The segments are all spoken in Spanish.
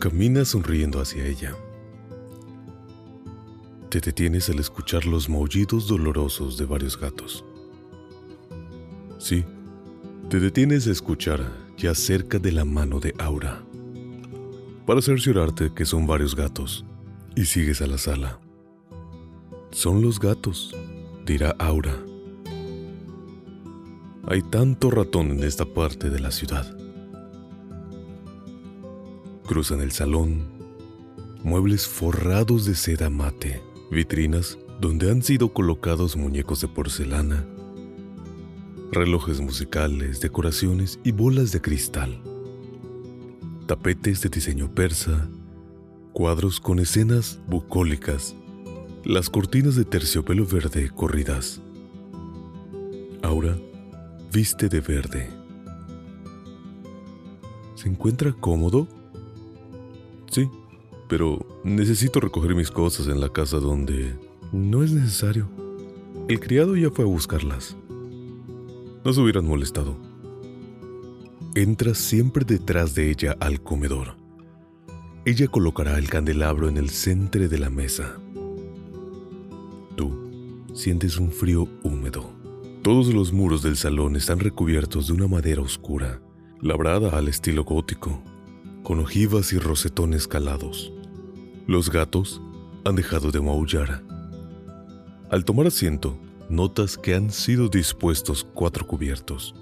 Camina sonriendo hacia ella. Te detienes al escuchar los maullidos dolorosos de varios gatos. Sí, te detienes a escuchar ya cerca de la mano de Aura. Para cerciorarte que son varios gatos, y sigues a la sala. Son los gatos, dirá Aura. Hay tanto ratón en esta parte de la ciudad. Cruzan el salón, muebles forrados de seda mate, vitrinas donde han sido colocados muñecos de porcelana, relojes musicales, decoraciones y bolas de cristal, tapetes de diseño persa, cuadros con escenas bucólicas, las cortinas de terciopelo verde corridas. Aura viste de verde. ¿Se encuentra cómodo? Sí, pero necesito recoger mis cosas en la casa donde... No es necesario. El criado ya fue a buscarlas. No se hubieran molestado. Entras siempre detrás de ella al comedor. Ella colocará el candelabro en el centro de la mesa. Tú sientes un frío húmedo. Todos los muros del salón están recubiertos de una madera oscura, labrada al estilo gótico con ojivas y rosetones calados. Los gatos han dejado de maullar. Al tomar asiento, notas que han sido dispuestos cuatro cubiertos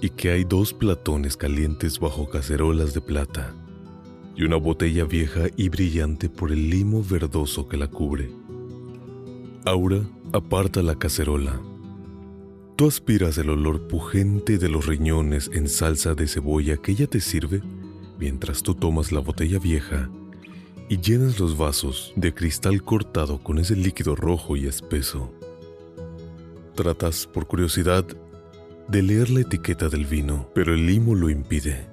y que hay dos platones calientes bajo cacerolas de plata y una botella vieja y brillante por el limo verdoso que la cubre. Aura aparta la cacerola Tú aspiras el olor pujente de los riñones en salsa de cebolla que ella te sirve mientras tú tomas la botella vieja y llenas los vasos de cristal cortado con ese líquido rojo y espeso. Tratas, por curiosidad, de leer la etiqueta del vino, pero el limo lo impide.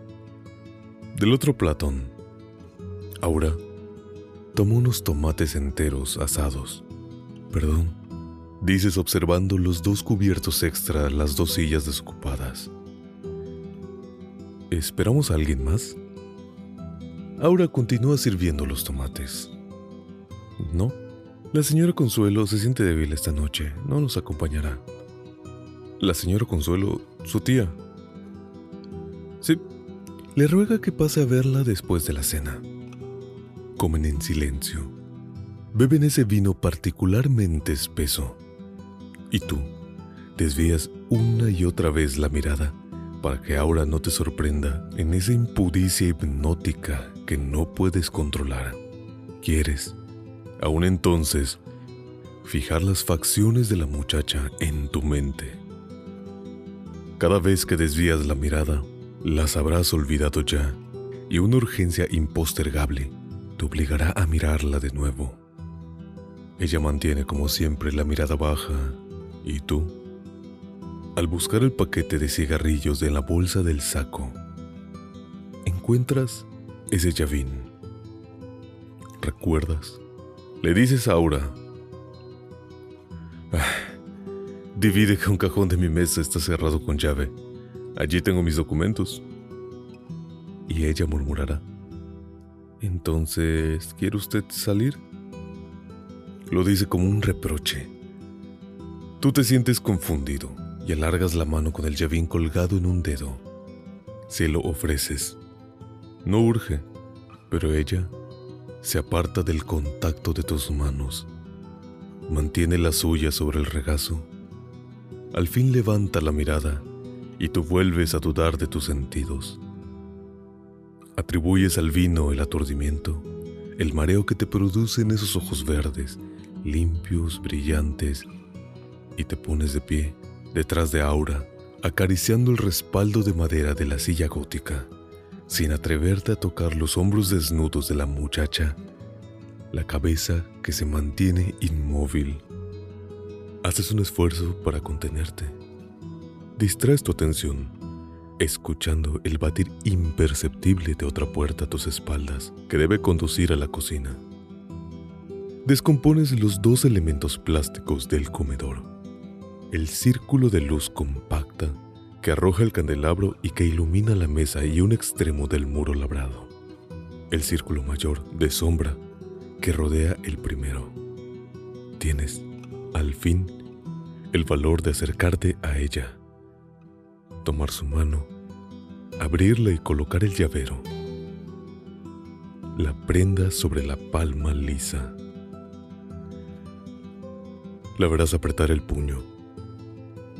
Del otro platón, Aura toma unos tomates enteros asados. Perdón, dices observando los dos cubiertos extra, las dos sillas desocupadas. ¿Esperamos a alguien más? Aura continúa sirviendo los tomates. No, la señora Consuelo se siente débil esta noche, no nos acompañará. La señora Consuelo, su tía. Sí, le ruega que pase a verla después de la cena. Comen en silencio. Beben ese vino particularmente espeso y tú desvías una y otra vez la mirada para que ahora no te sorprenda en esa impudicia hipnótica que no puedes controlar. Quieres, aún entonces, fijar las facciones de la muchacha en tu mente. Cada vez que desvías la mirada, las habrás olvidado ya y una urgencia impostergable te obligará a mirarla de nuevo. Ella mantiene como siempre la mirada baja ¿Y tú? Al buscar el paquete de cigarrillos en la bolsa del saco, encuentras ese llavín. ¿Recuerdas? Le dices a Aura. Ah, divide que un cajón de mi mesa está cerrado con llave. Allí tengo mis documentos. Y ella murmurará. Entonces, ¿quiere usted salir? Lo dice como un reproche Tú te sientes confundido y alargas la mano con el llavín colgado en un dedo. Se lo ofreces. No urge, pero ella se aparta del contacto de tus manos. Mantiene la suya sobre el regazo. Al fin levanta la mirada y tú vuelves a dudar de tus sentidos. Atribuyes al vino el aturdimiento, el mareo que te producen esos ojos verdes limpios, brillantes, y te pones de pie detrás de Aura, acariciando el respaldo de madera de la silla gótica, sin atreverte a tocar los hombros desnudos de la muchacha, la cabeza que se mantiene inmóvil. Haces un esfuerzo para contenerte. Distraes tu atención, escuchando el batir imperceptible de otra puerta a tus espaldas que debe conducir a la cocina. Descompones los dos elementos plásticos del comedor el círculo de luz compacta que arroja el candelabro y que ilumina la mesa y un extremo del muro labrado, el círculo mayor de sombra que rodea el primero. Tienes, al fin, el valor de acercarte a ella, tomar su mano, abrirla y colocar el llavero, la prenda sobre la palma lisa. La verás apretar el puño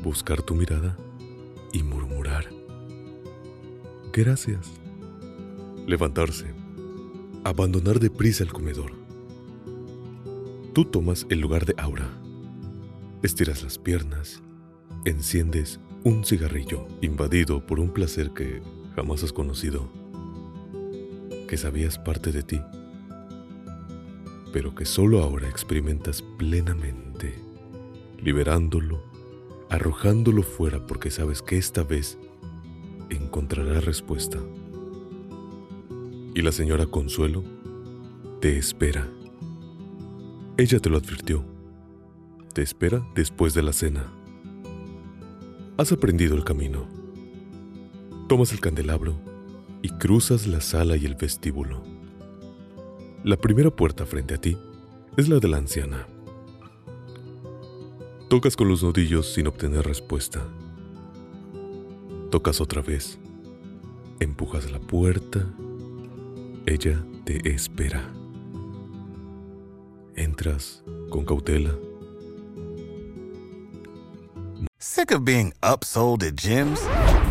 buscar tu mirada y murmurar. Gracias. Levantarse. Abandonar deprisa el comedor. Tú tomas el lugar de Aura. Estiras las piernas. Enciendes un cigarrillo invadido por un placer que jamás has conocido. Que sabías parte de ti. Pero que solo ahora experimentas plenamente, liberándolo arrojándolo fuera porque sabes que esta vez encontrará respuesta. Y la señora Consuelo te espera. Ella te lo advirtió. Te espera después de la cena. Has aprendido el camino. Tomas el candelabro y cruzas la sala y el vestíbulo. La primera puerta frente a ti es la de la anciana. Tocas con los nudillos sin obtener respuesta. Tocas otra vez. Empujas la puerta. Ella te espera. Entras con cautela. Sick of being upsold at gyms?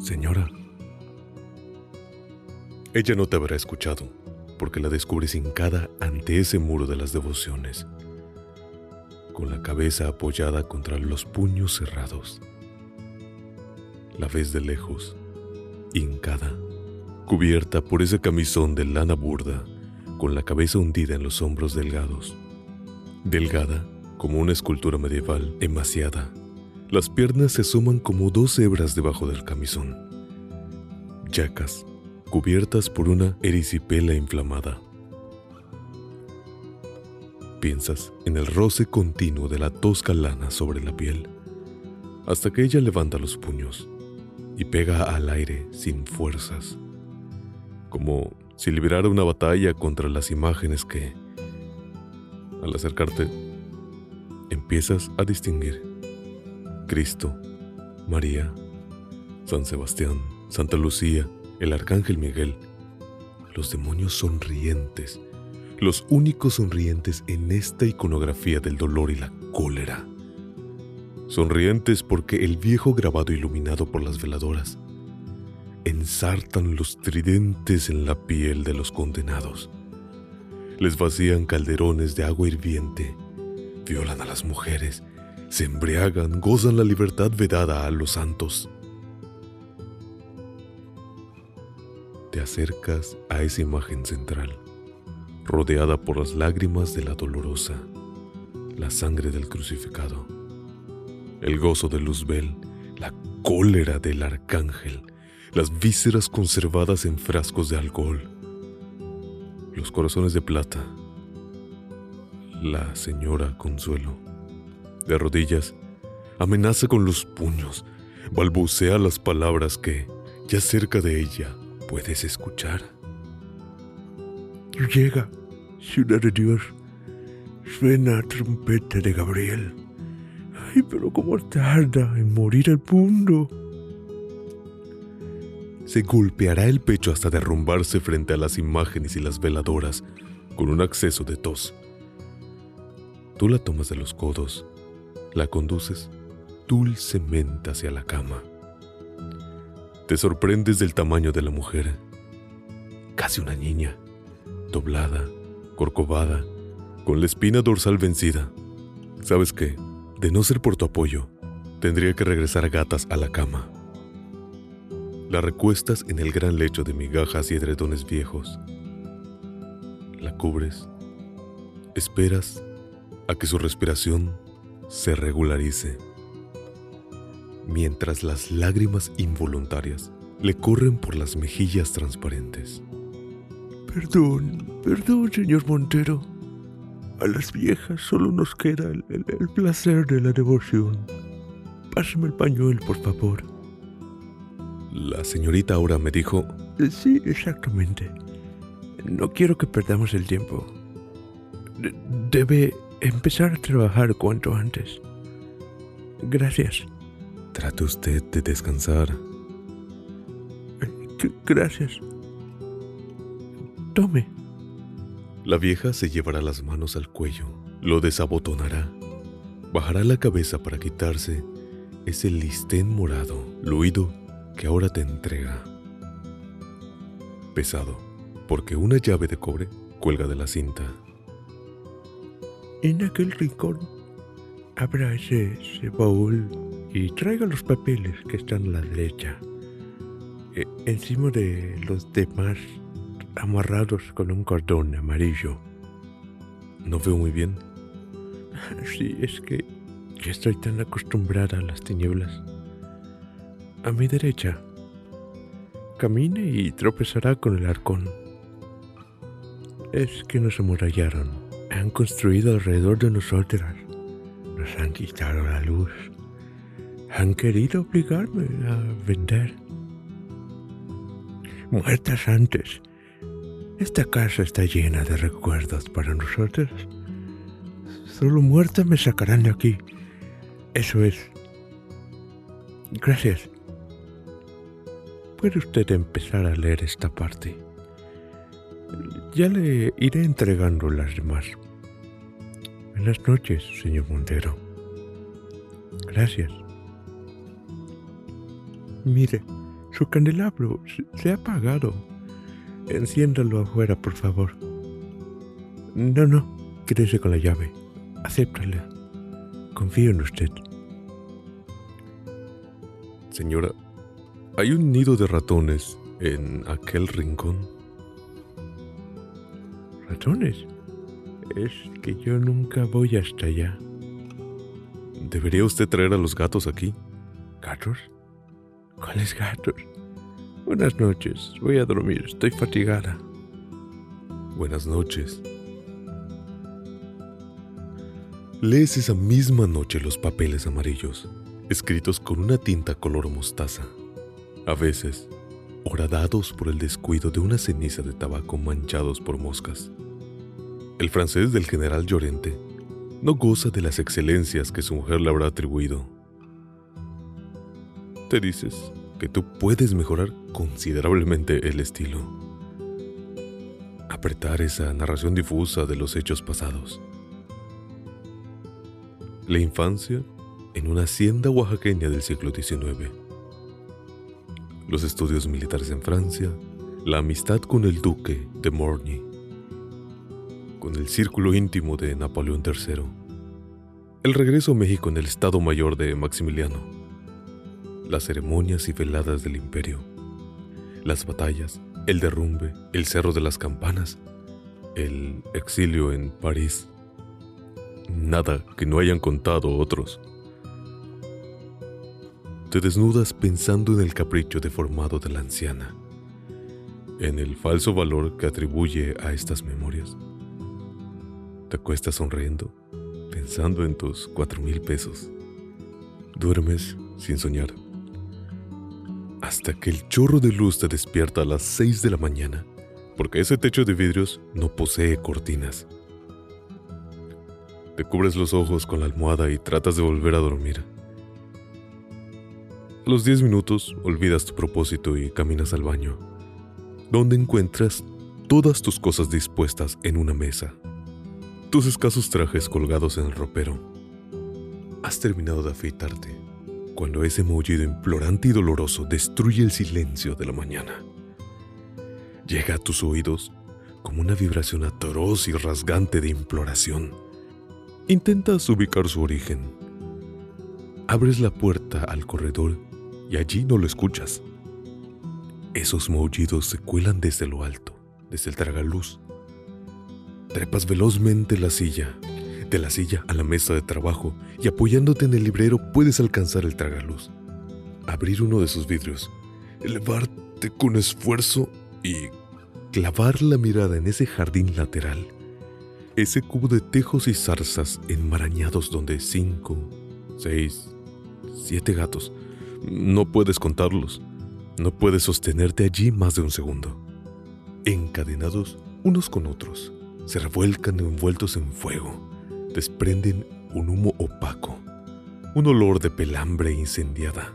Señora. Ella no te habrá escuchado, porque la descubres hincada ante ese muro de las devociones, con la cabeza apoyada contra los puños cerrados. La ves de lejos, hincada, cubierta por ese camisón de lana burda, con la cabeza hundida en los hombros delgados. Delgada como una escultura medieval emaciada las piernas se asoman como dos hebras debajo del camisón. Yacas, cubiertas por una erisipela inflamada. Piensas en el roce continuo de la tosca lana sobre la piel, hasta que ella levanta los puños y pega al aire sin fuerzas, como si liberara una batalla contra las imágenes que, al acercarte, empiezas a distinguir. Cristo, María, San Sebastián, Santa Lucía, el Arcángel Miguel, los demonios sonrientes, los únicos sonrientes en esta iconografía del dolor y la cólera. Sonrientes porque el viejo grabado iluminado por las veladoras ensartan los tridentes en la piel de los condenados. Les vacían calderones de agua hirviente, violan a las mujeres se embriagan, gozan la libertad vedada a los santos. Te acercas a esa imagen central, rodeada por las lágrimas de la dolorosa, la sangre del crucificado, el gozo de Luzbel, la cólera del arcángel, las vísceras conservadas en frascos de alcohol, los corazones de plata, la señora Consuelo de rodillas, amenaza con los puños, balbucea las palabras que, ya cerca de ella, puedes escuchar. Llega, ciudad de Dios, Suena trompeta de Gabriel. Ay, pero cómo tarda en morir el mundo. Se golpeará el pecho hasta derrumbarse frente a las imágenes y las veladoras con un acceso de tos. Tú la tomas de los codos, la conduces dulcemente hacia la cama. Te sorprendes del tamaño de la mujer. Casi una niña, doblada, corcovada, con la espina dorsal vencida. ¿Sabes qué? De no ser por tu apoyo, tendría que regresar a gatas a la cama. La recuestas en el gran lecho de migajas y edredones viejos. La cubres. Esperas a que su respiración se regularice. Mientras las lágrimas involuntarias le corren por las mejillas transparentes. Perdón, perdón, señor Montero. A las viejas solo nos queda el, el- el placer de la devoción. Pásame el pañuelo, por favor. La señorita ahora me dijo, Eh, Sí, exactamente. No quiero que perdamos el tiempo. De- debe empezar a trabajar cuanto antes. Gracias. trate usted de descansar. Eh, Gracias. Tome. La vieja se llevará las manos al cuello, lo desabotonará, bajará la cabeza para quitarse ese listén morado, luido, que ahora te entrega. Pesado, porque una llave de cobre cuelga de la cinta. En aquel rincón abra ese, ese baúl y traiga los papeles que están a la derecha. Eh, encima de los demás amarrados con un cordón amarillo. No veo muy bien. Sí, es que estoy tan acostumbrada a las tinieblas. A mi derecha. Camine y tropezará con el arcón. Es que nos amurallaron. Han construido alrededor de nosotras. Nos han quitado la luz. Han querido obligarme a vender. Muertas antes. Esta casa está llena de recuerdos para nosotros. Solo muerta me sacarán de aquí. Eso es. Gracias. Puede usted empezar a leer esta parte. Ya le iré entregando las demás. Buenas noches, señor Montero. Gracias. Mire, su candelabro se- se ha apagado. Enciéndalo afuera, por favor. No, no, quédese con la llave. Acéptala. Confío en usted. Señora, hay un nido de ratones en aquel rincón. ¿Ratones? Es que yo nunca voy hasta allá. ¿Debería usted traer a los gatos aquí? ¿Gatos? ¿Cuáles gatos? Buenas noches. Voy a dormir. Estoy fatigada. Buenas noches. Lees esa misma noche los papeles amarillos, escritos con una tinta color mostaza, a veces horadados por el descuido de una ceniza de tabaco manchados por moscas. El francés del general Llorente no goza de las excelencias que su mujer le habrá atribuido. Te dices que tú puedes mejorar considerablemente el estilo apretar esa narración difusa de los hechos pasados. La infancia en una hacienda oaxaqueña del siglo XIX. Los estudios militares en Francia, la amistad con el duque de Morny, con el círculo íntimo de Napoleón III, el regreso a México en el Estado Mayor de Maximiliano, las ceremonias y veladas del imperio, las batallas, el derrumbe, el cerro de las campanas, el exilio en París. Nada que no hayan contado otros. Te desnudas pensando en el capricho deformado de la anciana, en el falso valor que atribuye a estas memorias. Te acuestas sonriendo, pensando en tus cuatro mil pesos. Duermes sin soñar hasta que el chorro de luz te despierta a las 6 de la mañana, porque ese techo de vidrios no posee cortinas. Te cubres los ojos con la almohada y tratas de volver a dormir. A los 10 minutos olvidas tu propósito y caminas al baño, donde encuentras todas tus cosas dispuestas en una mesa. Tus escasos trajes colgados en el ropero. Has terminado de afeitarte cuando ese maullido implorante y doloroso destruye el silencio de la mañana. Llega a tus oídos como una vibración atroz y rasgante de imploración. Intentas ubicar su origen. Abres la puerta al corredor y allí no lo escuchas. Esos maullidos se cuelan desde lo alto, desde el tragaluz. Trepas velozmente la silla, de la silla a la mesa de trabajo y apoyándote en el librero puedes alcanzar el tragaluz. Abrir uno de sus vidrios, elevarte con esfuerzo y clavar la mirada en ese jardín lateral, ese cubo de tejos y zarzas enmarañados donde cinco, seis, siete gatos no puedes contarlos. No puedes sostenerte allí más de un segundo. Encadenados unos con otros, se revuelcan envueltos en fuego, desprenden un humo opaco, un olor de pelambre incendiada.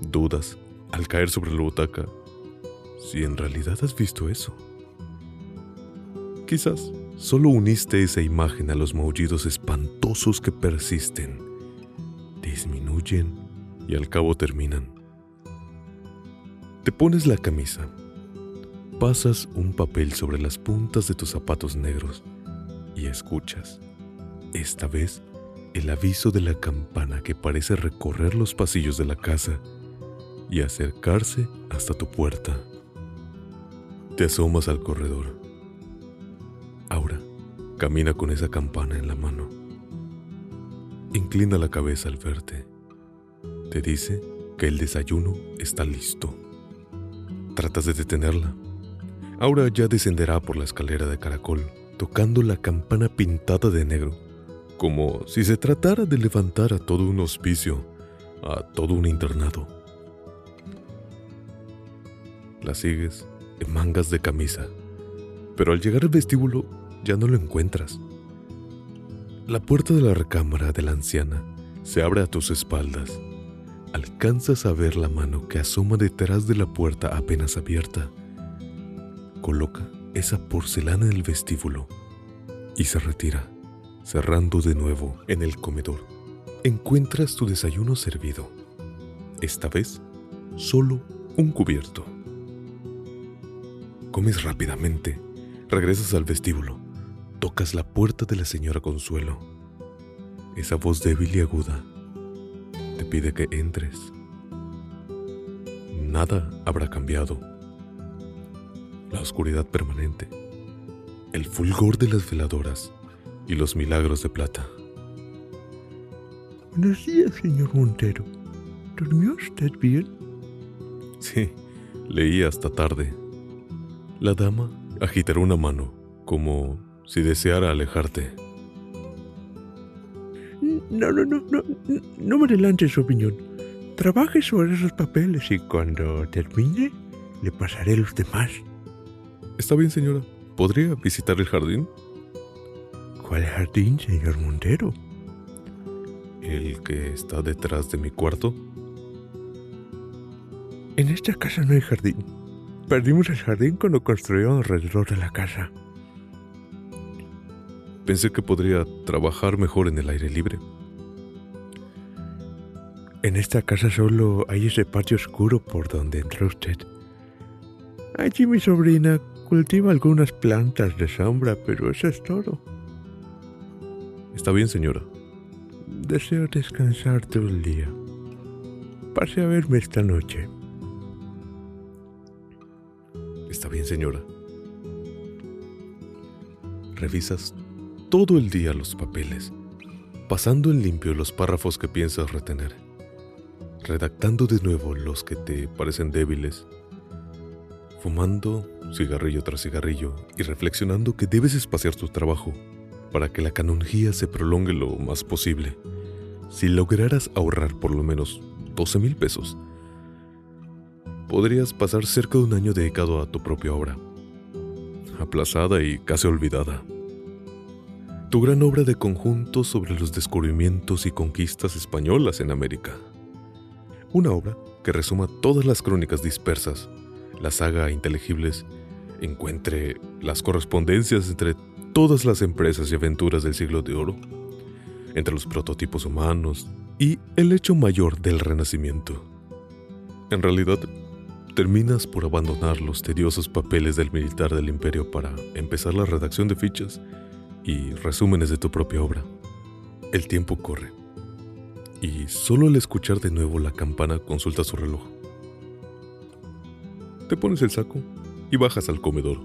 Dudas, al caer sobre la butaca, si en realidad has visto eso. Quizás solo uniste esa imagen a los maullidos espantosos que persisten, disminuyen y al cabo terminan. Te pones la camisa, pasas un papel sobre las puntas de tus zapatos negros y escuchas, esta vez, el aviso de la campana que parece recorrer los pasillos de la casa y acercarse hasta tu puerta. Te asomas al corredor. Aura camina con esa campana en la mano. Inclina la cabeza al verte te dice que el desayuno está listo. Tratas de detenerla. Aura ya descenderá por la escalera de caracol, tocando la campana pintada de negro, como si se tratara de levantar a todo un hospicio, a todo un internado. La sigues en mangas de camisa, pero al llegar al vestíbulo ya no lo encuentras. La puerta de la recámara de la anciana se abre a tus espaldas alcanzas a ver la mano que asoma detrás de la puerta apenas abierta. Coloca esa porcelana en el vestíbulo y se retira, cerrando de nuevo en el comedor. Encuentras tu desayuno servido. Esta vez, solo un cubierto. Comes rápidamente, regresas al vestíbulo, tocas la puerta de la señora Consuelo. Esa voz débil y aguda pide que entres. Nada habrá cambiado. La oscuridad permanente, el fulgor de las veladoras y los milagros de plata. Buenos días, señor Montero. ¿Durmió usted bien? Sí, leí hasta tarde. La dama agitará una mano, como si deseara alejarte. No, no, no, no, no me adelante su opinión. Trabaje sobre esos papeles y cuando termine le pasaré los demás. Está bien, señora. ¿Podría visitar el jardín? ¿Cuál jardín, señor Montero? ¿El que está detrás de mi cuarto? En esta casa no hay jardín. Perdimos el jardín cuando construyeron alrededor de la casa. Pensé que podría trabajar mejor en el aire libre. En esta casa solo hay ese patio oscuro por donde entró usted. Allí mi sobrina cultiva algunas plantas de sombra, pero eso es todo. Está bien, señora. Deseo descansar todo el día. Pase a verme esta noche. Está bien, señora. Revisas todo el día los papeles, pasando en limpio los párrafos que piensas retener redactando de nuevo los que te parecen débiles, fumando cigarrillo tras cigarrillo y reflexionando que debes espaciar tu trabajo para que la canonjía se prolongue lo más posible. Si lograras ahorrar por lo menos 12 mil pesos, podrías pasar cerca de un año dedicado a tu propia obra, aplazada y casi olvidada. tu gran obra de conjunto sobre los descubrimientos y conquistas españolas en América. Una obra que resuma todas las crónicas dispersas, la saga inteligibles, encuentre las correspondencias entre todas las empresas y aventuras del siglo de oro, entre los prototipos humanos y el hecho mayor del Renacimiento. En realidad, terminas por abandonar los tediosos papeles del militar del imperio para empezar la redacción de fichas y resúmenes de tu propia obra. El tiempo corre. Y solo al escuchar de nuevo la campana consulta su reloj. Te pones el saco y bajas al comedor.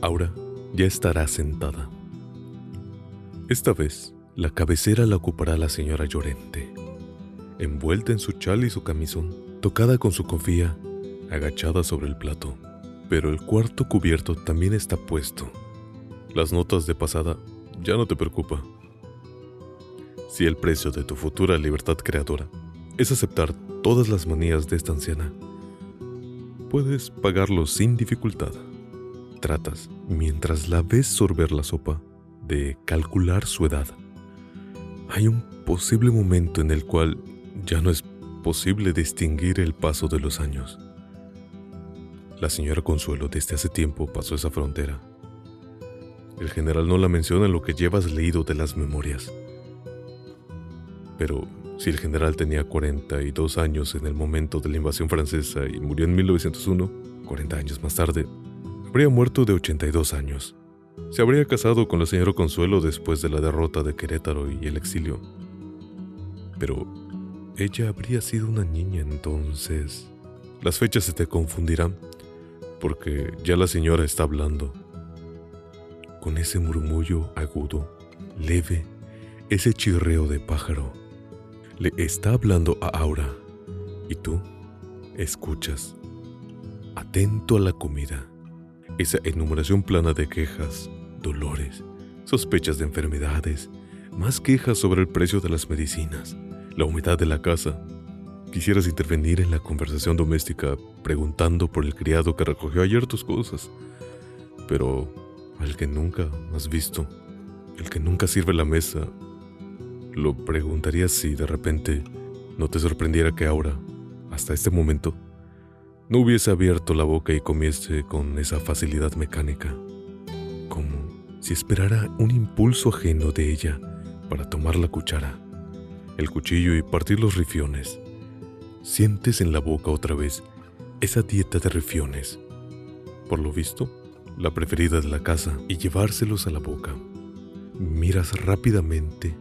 Aura ya estará sentada. Esta vez, la cabecera la ocupará la señora Llorente, envuelta en su chal y su camisón, tocada con su cofía, agachada sobre el plato. Pero el cuarto cubierto también está puesto las notas de pasada ya no te preocupa. Si el precio de tu futura libertad creadora es aceptar todas las manías de esta anciana, puedes pagarlo sin dificultad. Tratas, mientras la ves sorber la sopa, de calcular su edad. Hay un posible momento en el cual ya no es posible distinguir el paso de los años. La señora Consuelo desde hace tiempo pasó esa frontera el general no la menciona en lo que llevas leído de las memorias. Pero si el general tenía 42 años en el momento de la invasión francesa y murió en 1901, 40 años más tarde, habría muerto de 82 años. Se habría casado con la señora Consuelo después de la derrota de Querétaro y el exilio. Pero ella habría sido una niña entonces. Las fechas se te confundirán porque ya la señora está hablando con ese murmullo agudo, leve, ese chirreo de pájaro. Le está hablando a Aura. Y tú escuchas, atento a la comida, esa enumeración plana de quejas, dolores, sospechas de enfermedades, más quejas sobre el precio de las medicinas, la humedad de la casa. Quisieras intervenir en la conversación doméstica preguntando por el criado que recogió ayer tus cosas, pero al que nunca has visto, el que nunca sirve la mesa, lo preguntaría si de repente no te sorprendiera que ahora, hasta este momento, no hubiese abierto la boca y comiese con esa facilidad mecánica, como si esperara un impulso ajeno de ella para tomar la cuchara, el cuchillo y partir los rifiones. Sientes en la boca otra vez esa dieta de rifiones. Por lo visto, la preferida de la casa, y llevárselos a la boca. Miras rápidamente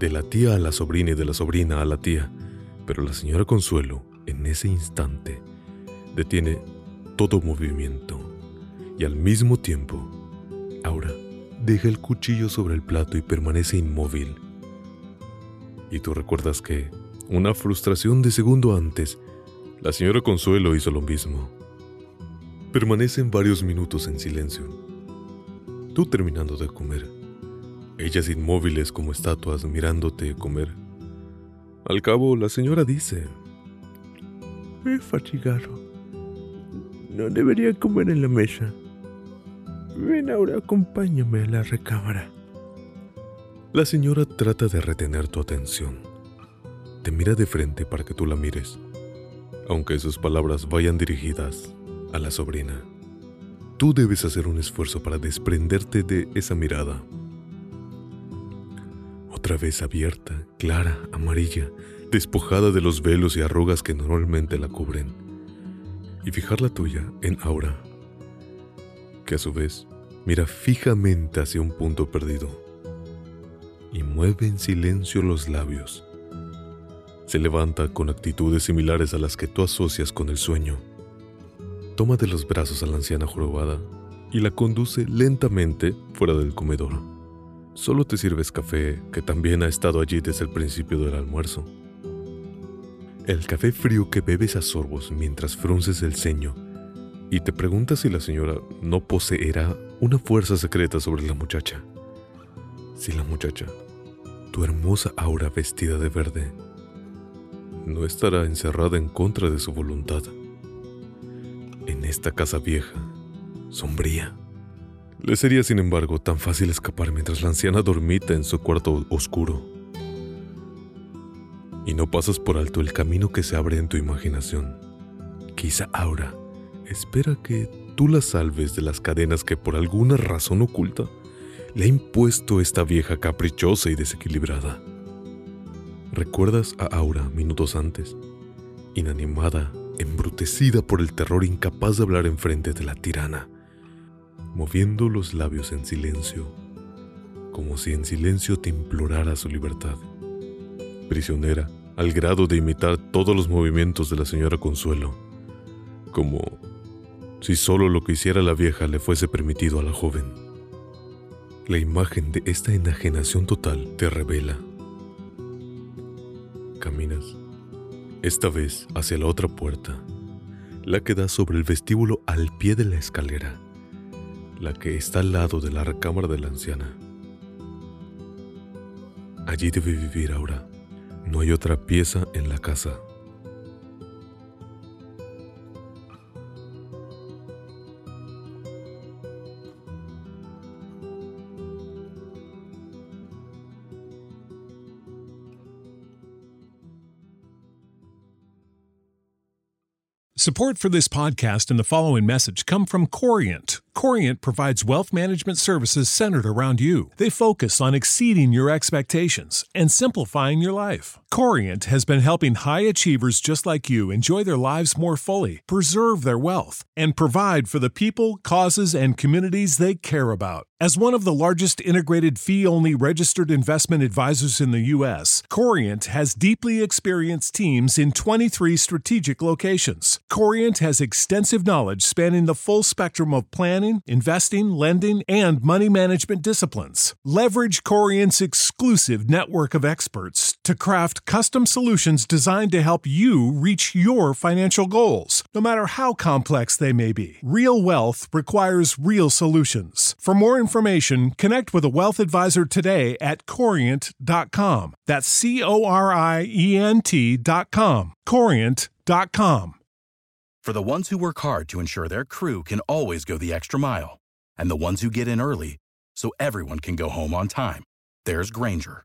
de la tía a la sobrina y de la sobrina a la tía, pero la señora Consuelo, en ese instante, detiene todo movimiento y al mismo tiempo, ahora deja el cuchillo sobre el plato y permanece inmóvil. Y tú recuerdas que, una frustración de segundo antes, la señora Consuelo hizo lo mismo. Permanecen varios minutos en silencio. Tú terminando de comer. Ellas inmóviles como estatuas mirándote comer. Al cabo, la señora dice... Me fatigado. No debería comer en la mesa. Ven ahora, acompáñame a la recámara. La señora trata de retener tu atención. Te mira de frente para que tú la mires, aunque sus palabras vayan dirigidas a la sobrina. Tú debes hacer un esfuerzo para desprenderte de esa mirada. Vez abierta, clara, amarilla, despojada de los velos y arrugas que normalmente la cubren. Y fijar la tuya en Aura, que a su vez mira fijamente hacia un punto perdido y mueve en silencio los labios. Se levanta con actitudes similares a las que tú asocias con el sueño toma de los brazos a la anciana jorobada y la conduce lentamente fuera del comedor. Solo te sirves café, que también ha estado allí desde el principio del almuerzo. El café frío que bebes a sorbos mientras frunces el ceño y te preguntas si la señora no poseerá una fuerza secreta sobre la muchacha. Si la muchacha, tu hermosa aura vestida de verde, no estará encerrada en contra de su voluntad en esta casa vieja, sombría, Le sería, sin embargo, tan fácil escapar mientras la anciana dormita en su cuarto oscuro. Y no pasas por alto el camino que se abre en tu imaginación. Quizá Aura espera que tú la salves de las cadenas que por alguna razón oculta le ha impuesto esta vieja caprichosa y desequilibrada. ¿Recuerdas a Aura minutos antes? Inanimada, embrutecida por el terror, incapaz de hablar enfrente de la tirana, moviendo los labios en silencio, como si en silencio te implorara su libertad. Prisionera, al grado de imitar todos los movimientos de la señora Consuelo, como si solo lo que hiciera la vieja le fuese permitido a la joven. La imagen de esta enajenación total te revela Caminas, esta vez hacia la otra puerta, la que da sobre el vestíbulo al pie de la escalera, la que está al lado de la recámara de la anciana. Allí debe vivir ahora. No hay otra pieza en la casa. Support for this podcast and the following message come from Corient. Corient provides wealth management services centered around you. They focus on exceeding your expectations and simplifying your life. Corient has been helping high achievers just like you enjoy their lives more fully, preserve their wealth, and provide for the people, causes, and communities they care about. As one of the largest integrated fee only registered investment advisors in the U.S., Corient has deeply experienced teams in 23 strategic locations. Corient has extensive knowledge spanning the full spectrum of planning, investing, lending, and money management disciplines. Leverage Corient's exclusive network of experts to craft custom solutions designed to help you reach your financial goals, no matter how complex they may be. Real wealth requires real solutions. For more information, connect with a wealth advisor today at corient.com. That's C O R I E N T.com. Corient.com. For the ones who work hard to ensure their crew can always go the extra mile, and the ones who get in early so everyone can go home on time, there's Granger,